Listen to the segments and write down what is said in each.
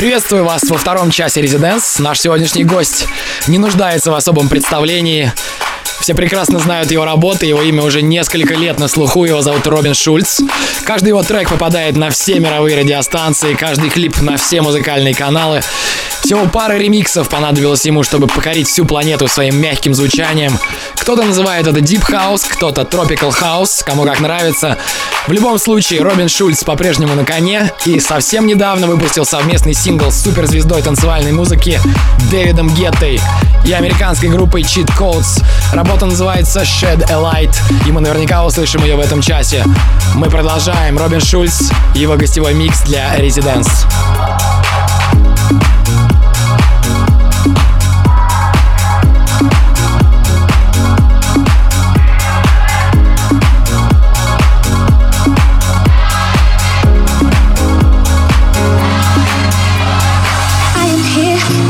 Приветствую вас во втором часе Резиденс. Наш сегодняшний гость не нуждается в особом представлении. Все прекрасно знают его работы, его имя уже несколько лет на слуху, его зовут Робин Шульц. Каждый его трек попадает на все мировые радиостанции, каждый клип на все музыкальные каналы. Всего пара ремиксов понадобилось ему, чтобы покорить всю планету своим мягким звучанием. Кто-то называет это Deep House, кто-то Tropical House, кому как нравится. В любом случае, Робин Шульц по-прежнему на коне и совсем недавно выпустил совместный сингл с суперзвездой танцевальной музыки Дэвидом Геттой и американской группой Cheat Codes. Работа называется Shed a Light, и мы наверняка услышим ее в этом часе. Мы продолжаем. Робин Шульц, его гостевой микс для Residence. I am here, here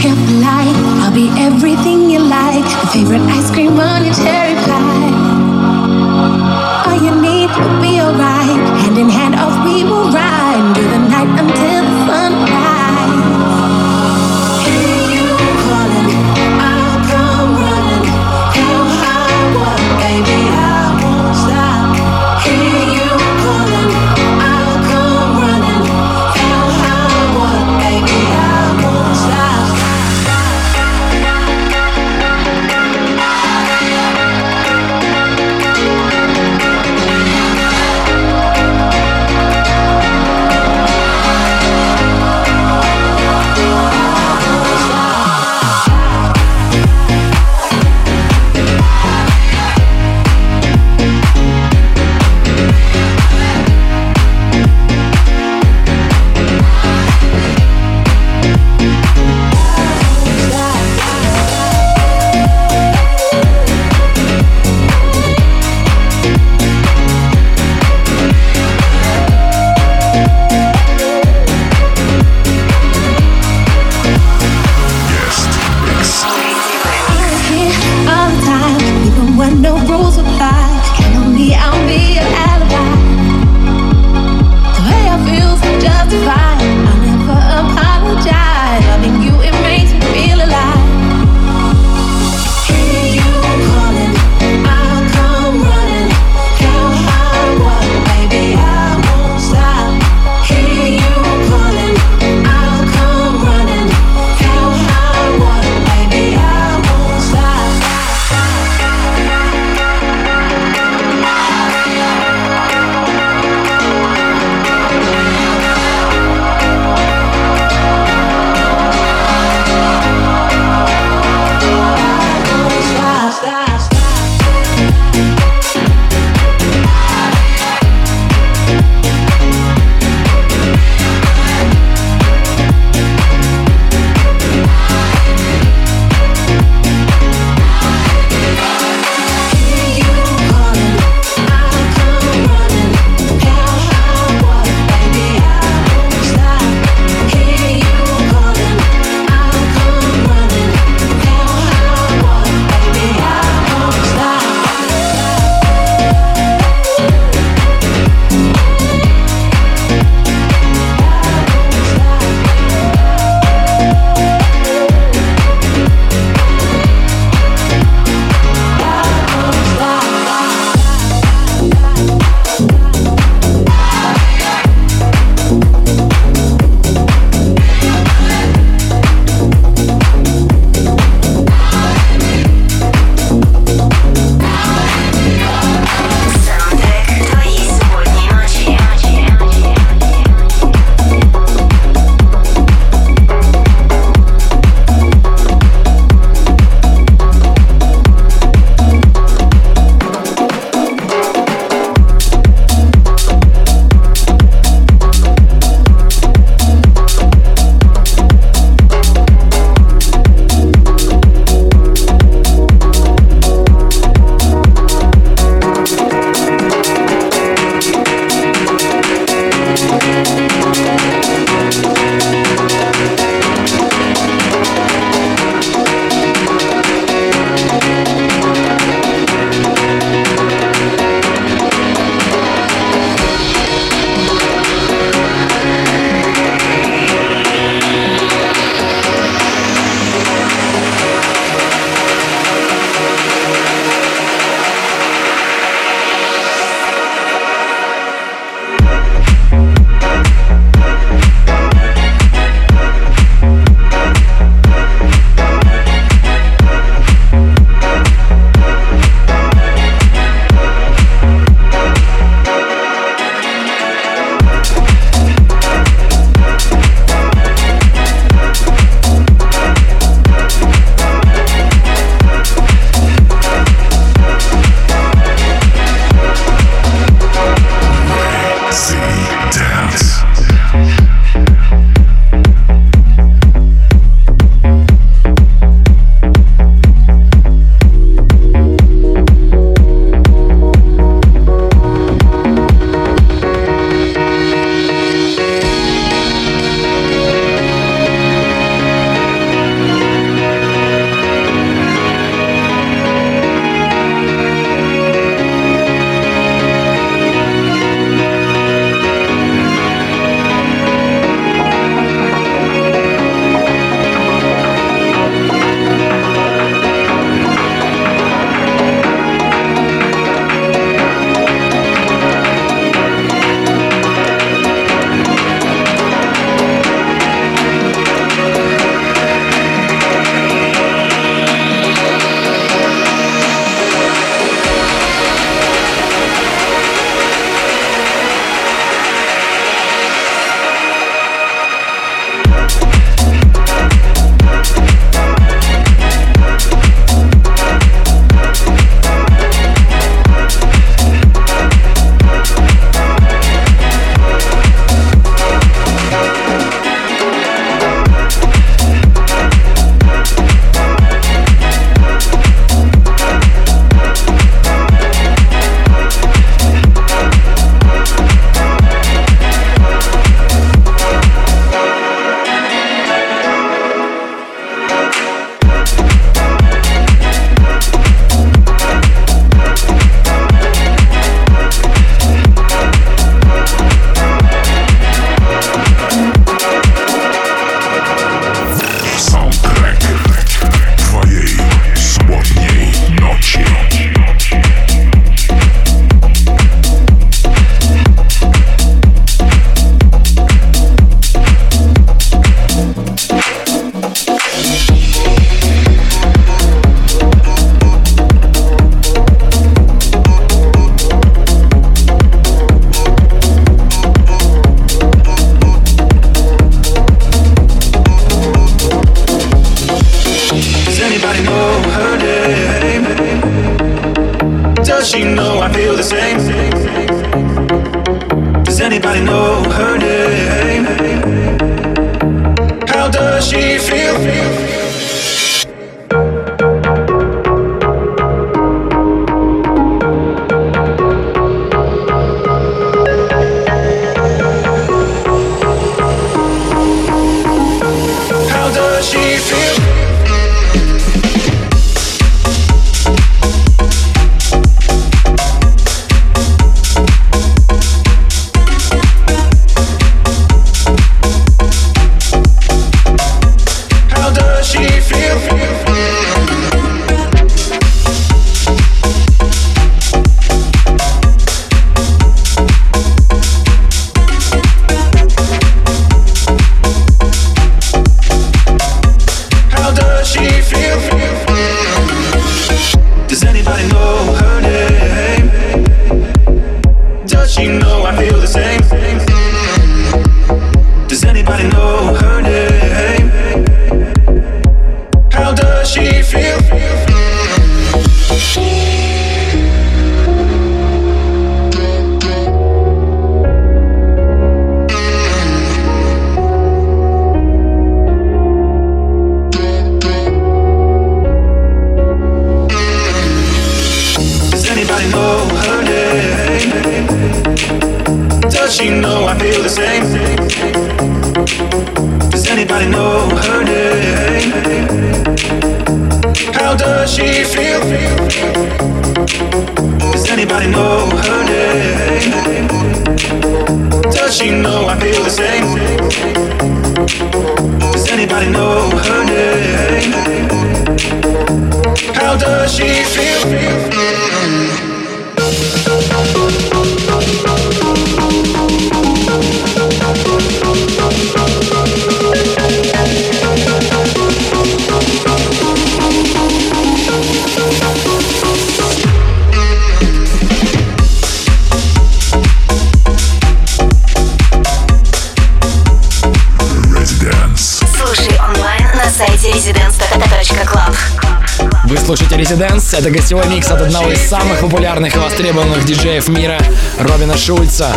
Residence. Это гостевой микс от одного из самых популярных и востребованных диджеев мира, Робина Шульца.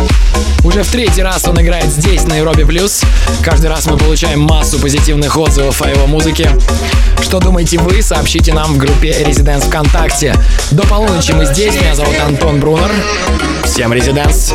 Уже в третий раз он играет здесь, на Европе Плюс. Каждый раз мы получаем массу позитивных отзывов о его музыке. Что думаете вы, сообщите нам в группе Residence ВКонтакте. До полуночи мы здесь. Меня зовут Антон Брунер. Всем Residence.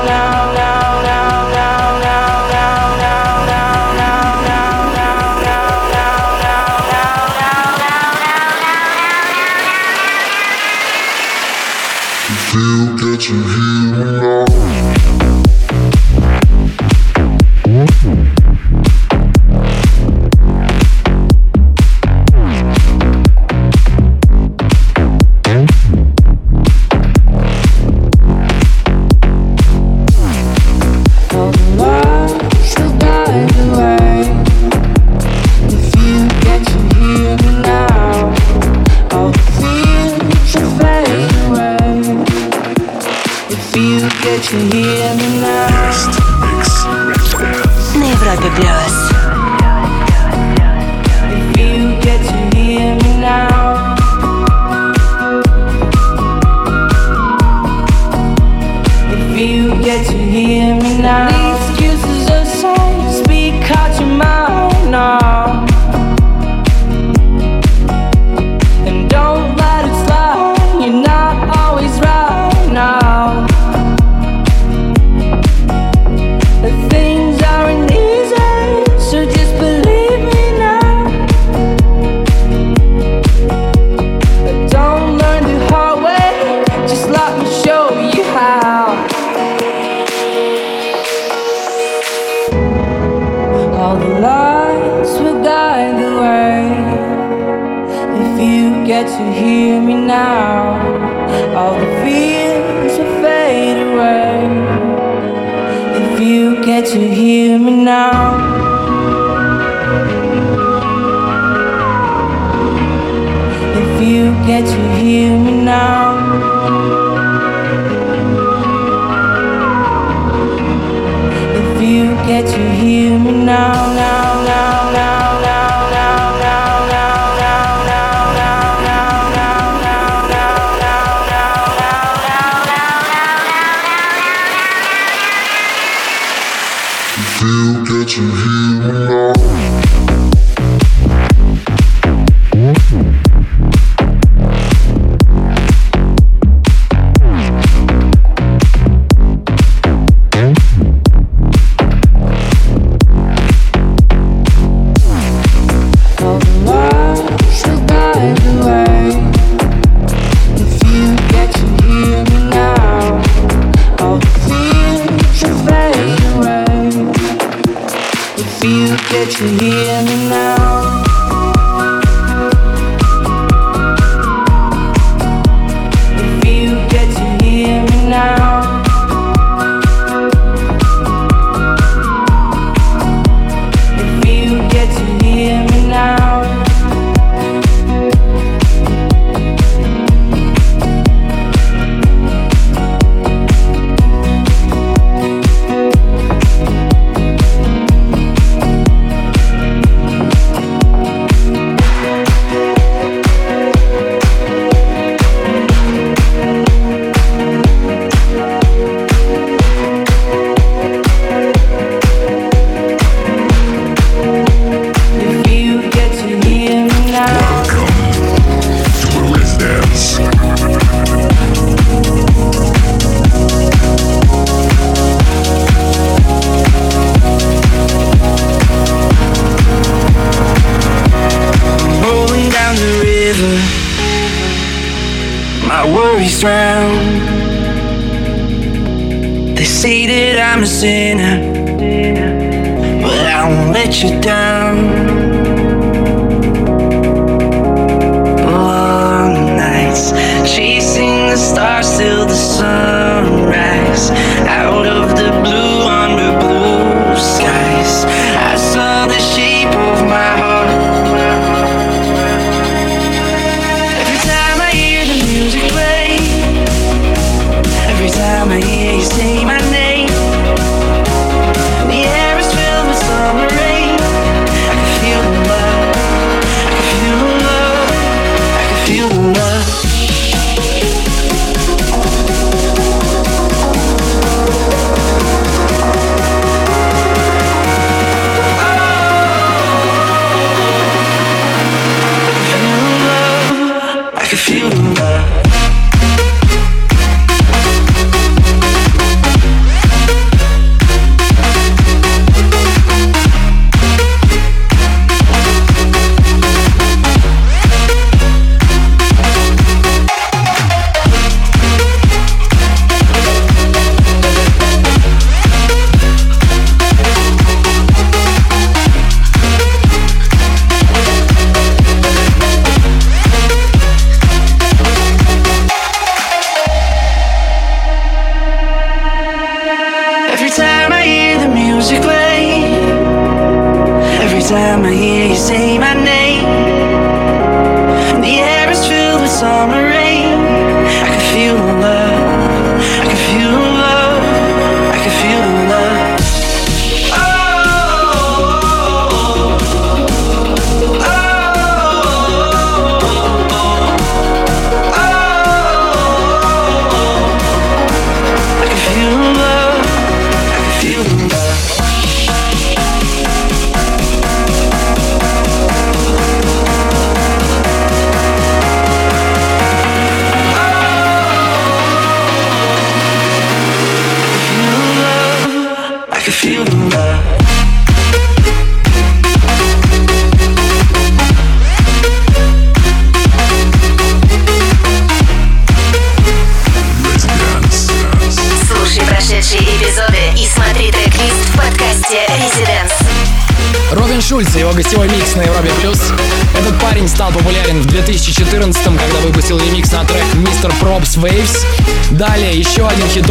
To hear me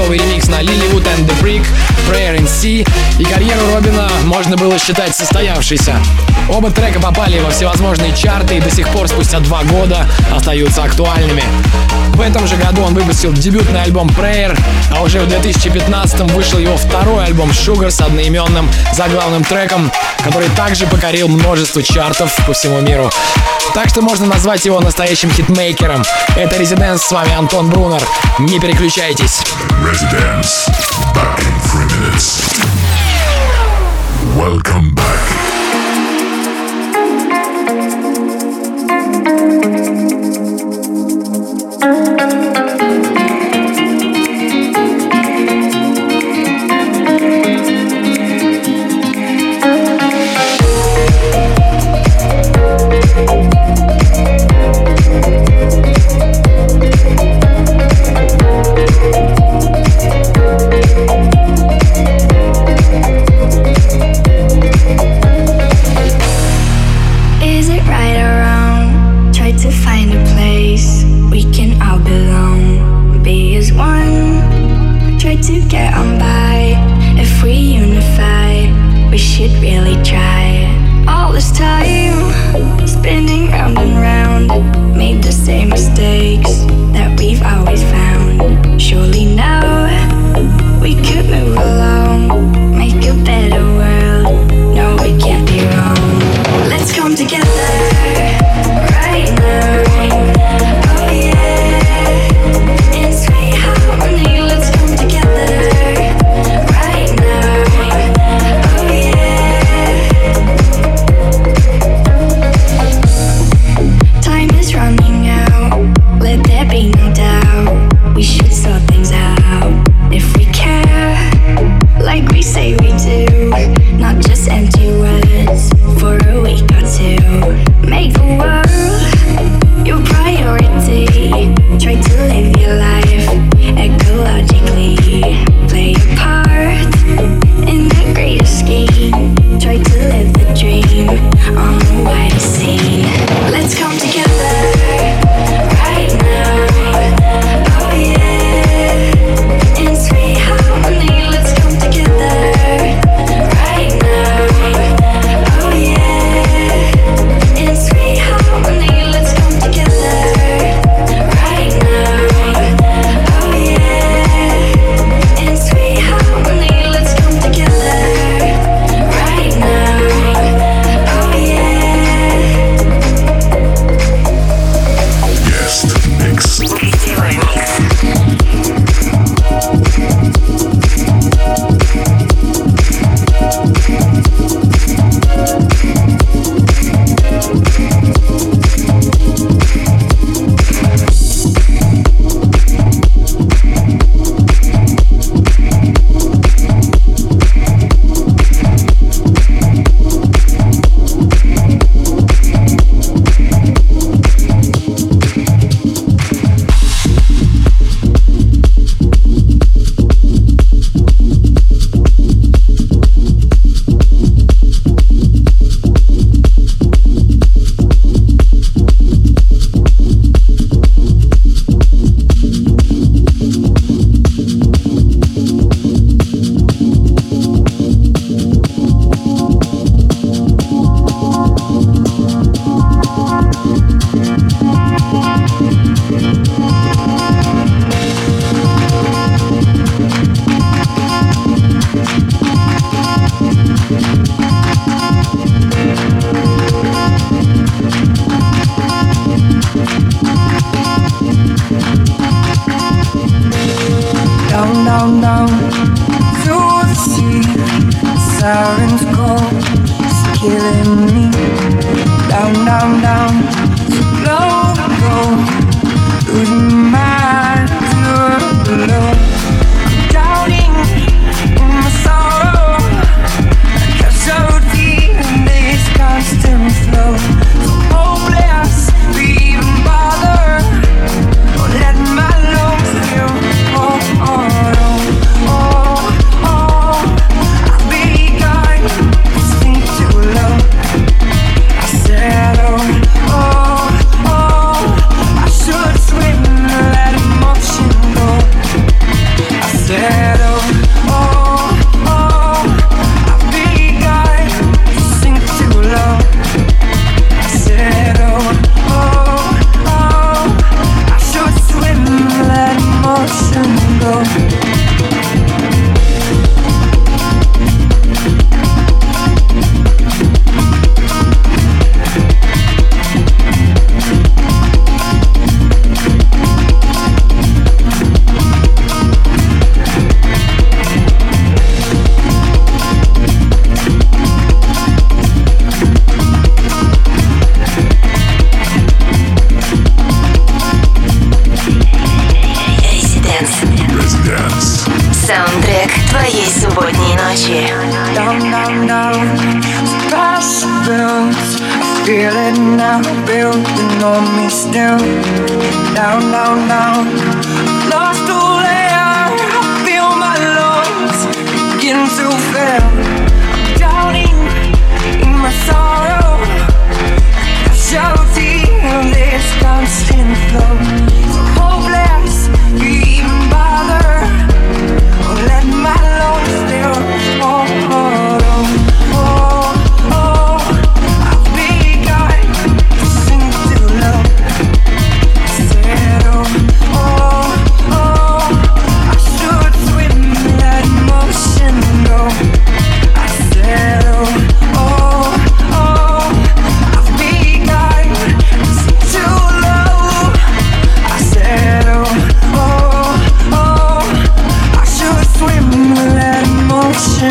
новый ремикс на Lilywood and the Brick, Prayer and Sea, и карьеру Робина можно было считать состоявшейся. Оба трека попали во всевозможные чарты и до сих пор, спустя два года, остаются актуальными. В этом же году он выпустил дебютный альбом Prayer, а уже в 2015 вышел его второй альбом Sugar с одноименным заглавным треком, который также покорил множество чартов по всему миру. Так что можно назвать его настоящим хитмейкером. Это Резиденс, с вами Антон Брунер. Не переключайтесь. residence. Back in three minutes. Welcome back.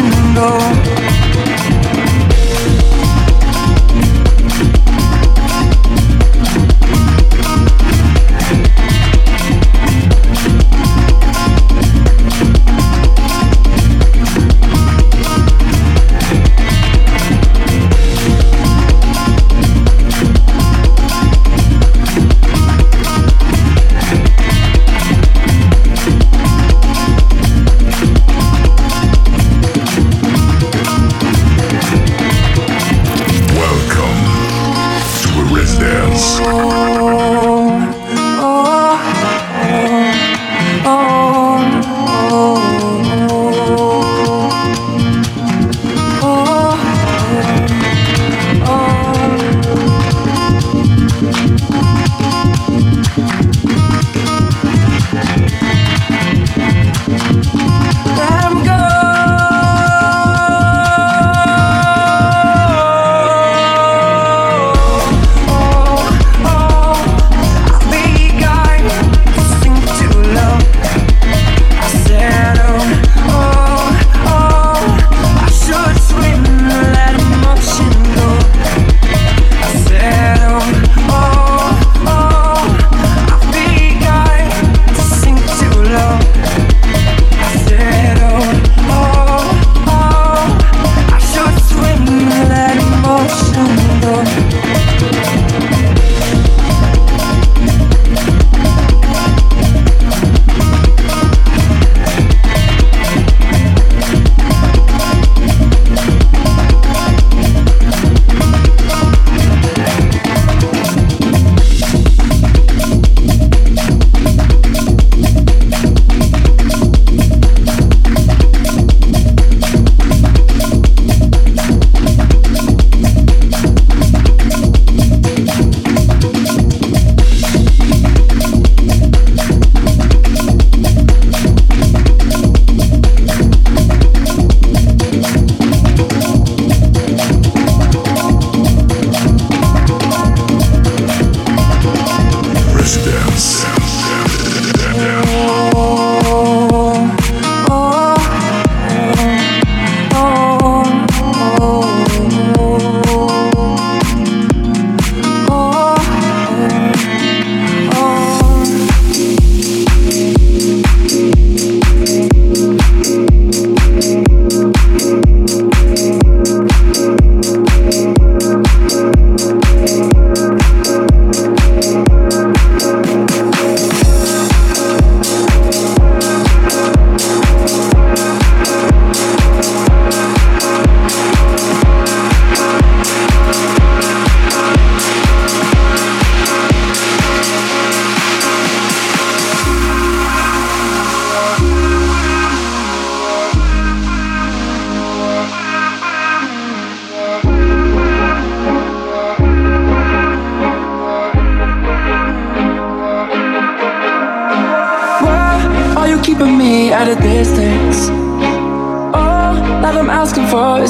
and go.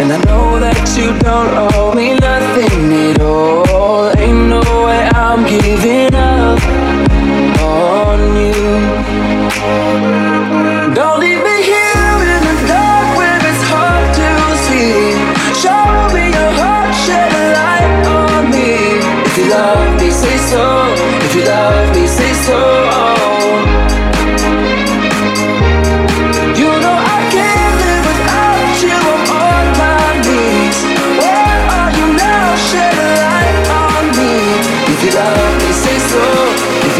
And I know that you don't owe me nothing at all. Ain't no way I'm giving up on you.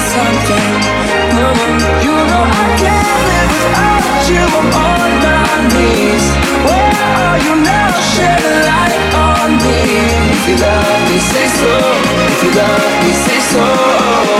Something. You know I can't live without you. I'm on my knees. Where are you now? Shed a light on me. If you love me, say so. If you love me, say so.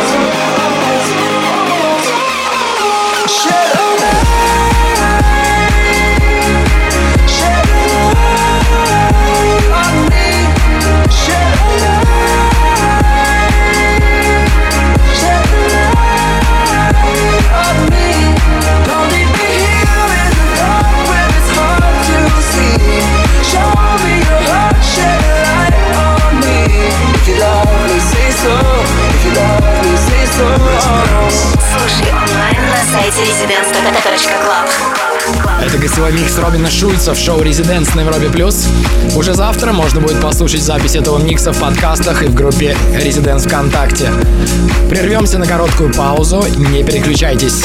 Робина Шульца в шоу «Резиденс» на Европе+. плюс. Уже завтра можно будет послушать запись этого микса в подкастах и в группе «Резиденс ВКонтакте». Прервемся на короткую паузу, не переключайтесь.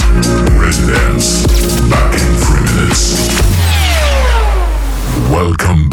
Welcome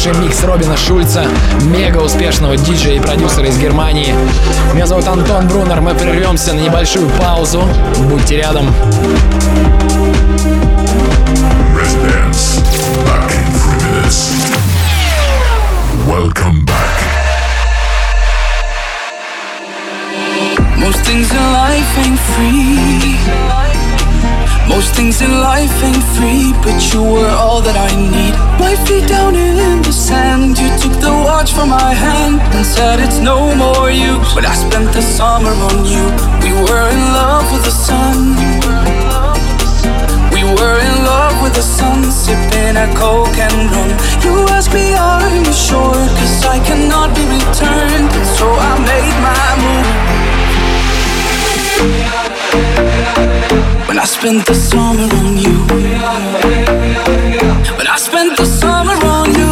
слушаем микс Робина Шульца, мега успешного диджея и продюсера из Германии. Меня зовут Антон Брунер, мы прервемся на небольшую паузу. Будьте рядом. Most things in life ain't free. Most things in life ain't free, but you were all that I need. My feet down in the sand, you took the watch from my hand and said it's no more use. But I spent the summer on you. We were in love with the sun. We were in love with the sun, sipping a coke and rum. You asked me, are you sure? Cause I cannot be returned. So I made my move. When I spent the summer on you. When I spent the summer on you.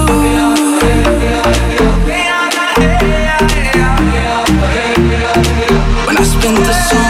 When I spent the summer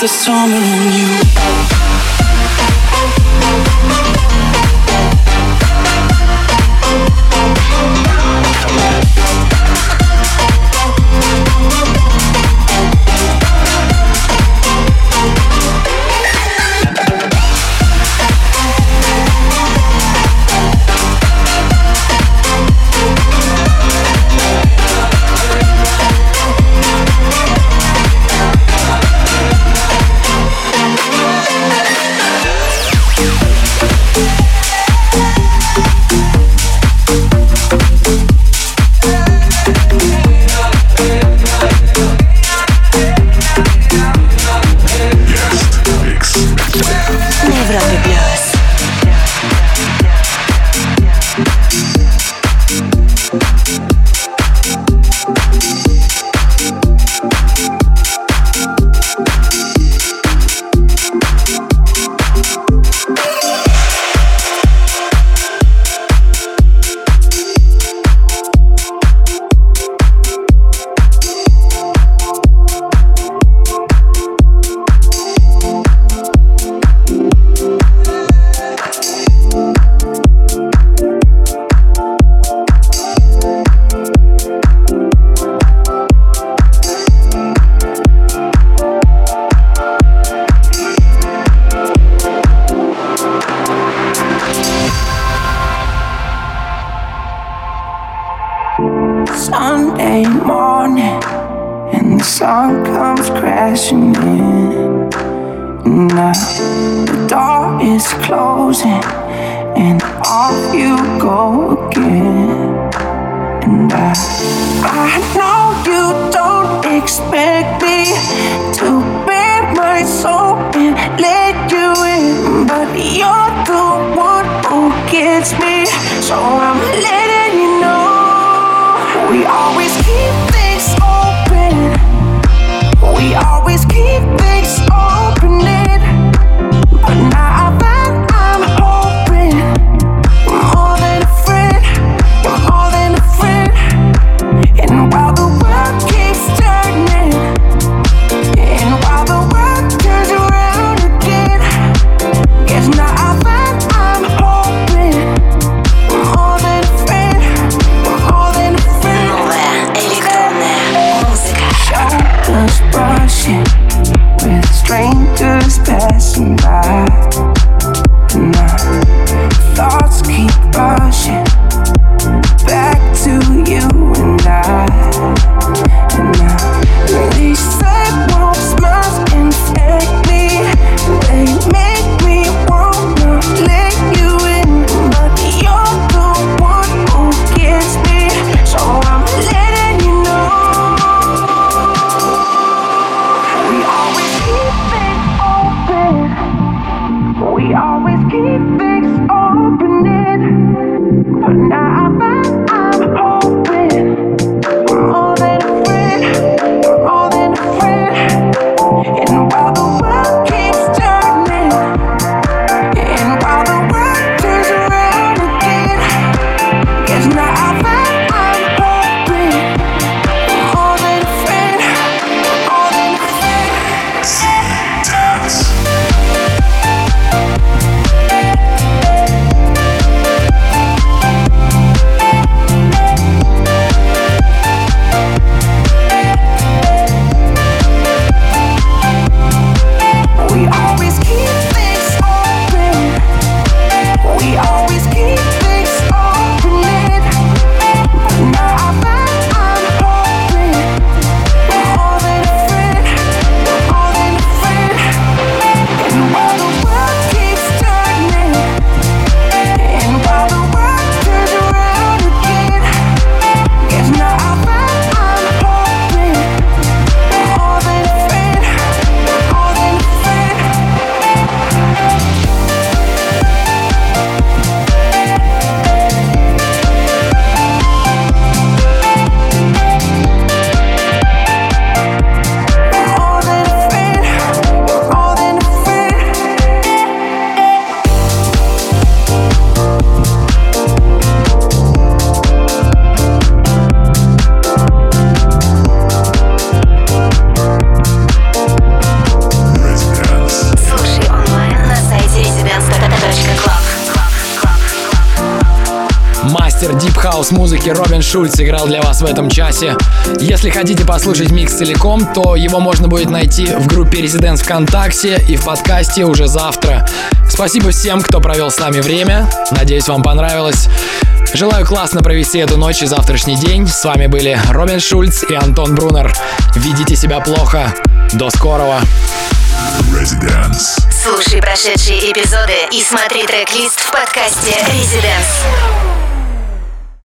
the summer on you. Шульц играл для вас в этом часе. Если хотите послушать микс целиком, то его можно будет найти в группе Residents ВКонтакте и в подкасте уже завтра. Спасибо всем, кто провел с нами время. Надеюсь, вам понравилось. Желаю классно провести эту ночь и завтрашний день. С вами были Робин Шульц и Антон Брунер. Ведите себя плохо. До скорого. Residence. Слушай прошедшие эпизоды и смотри трек-лист в подкасте Residence.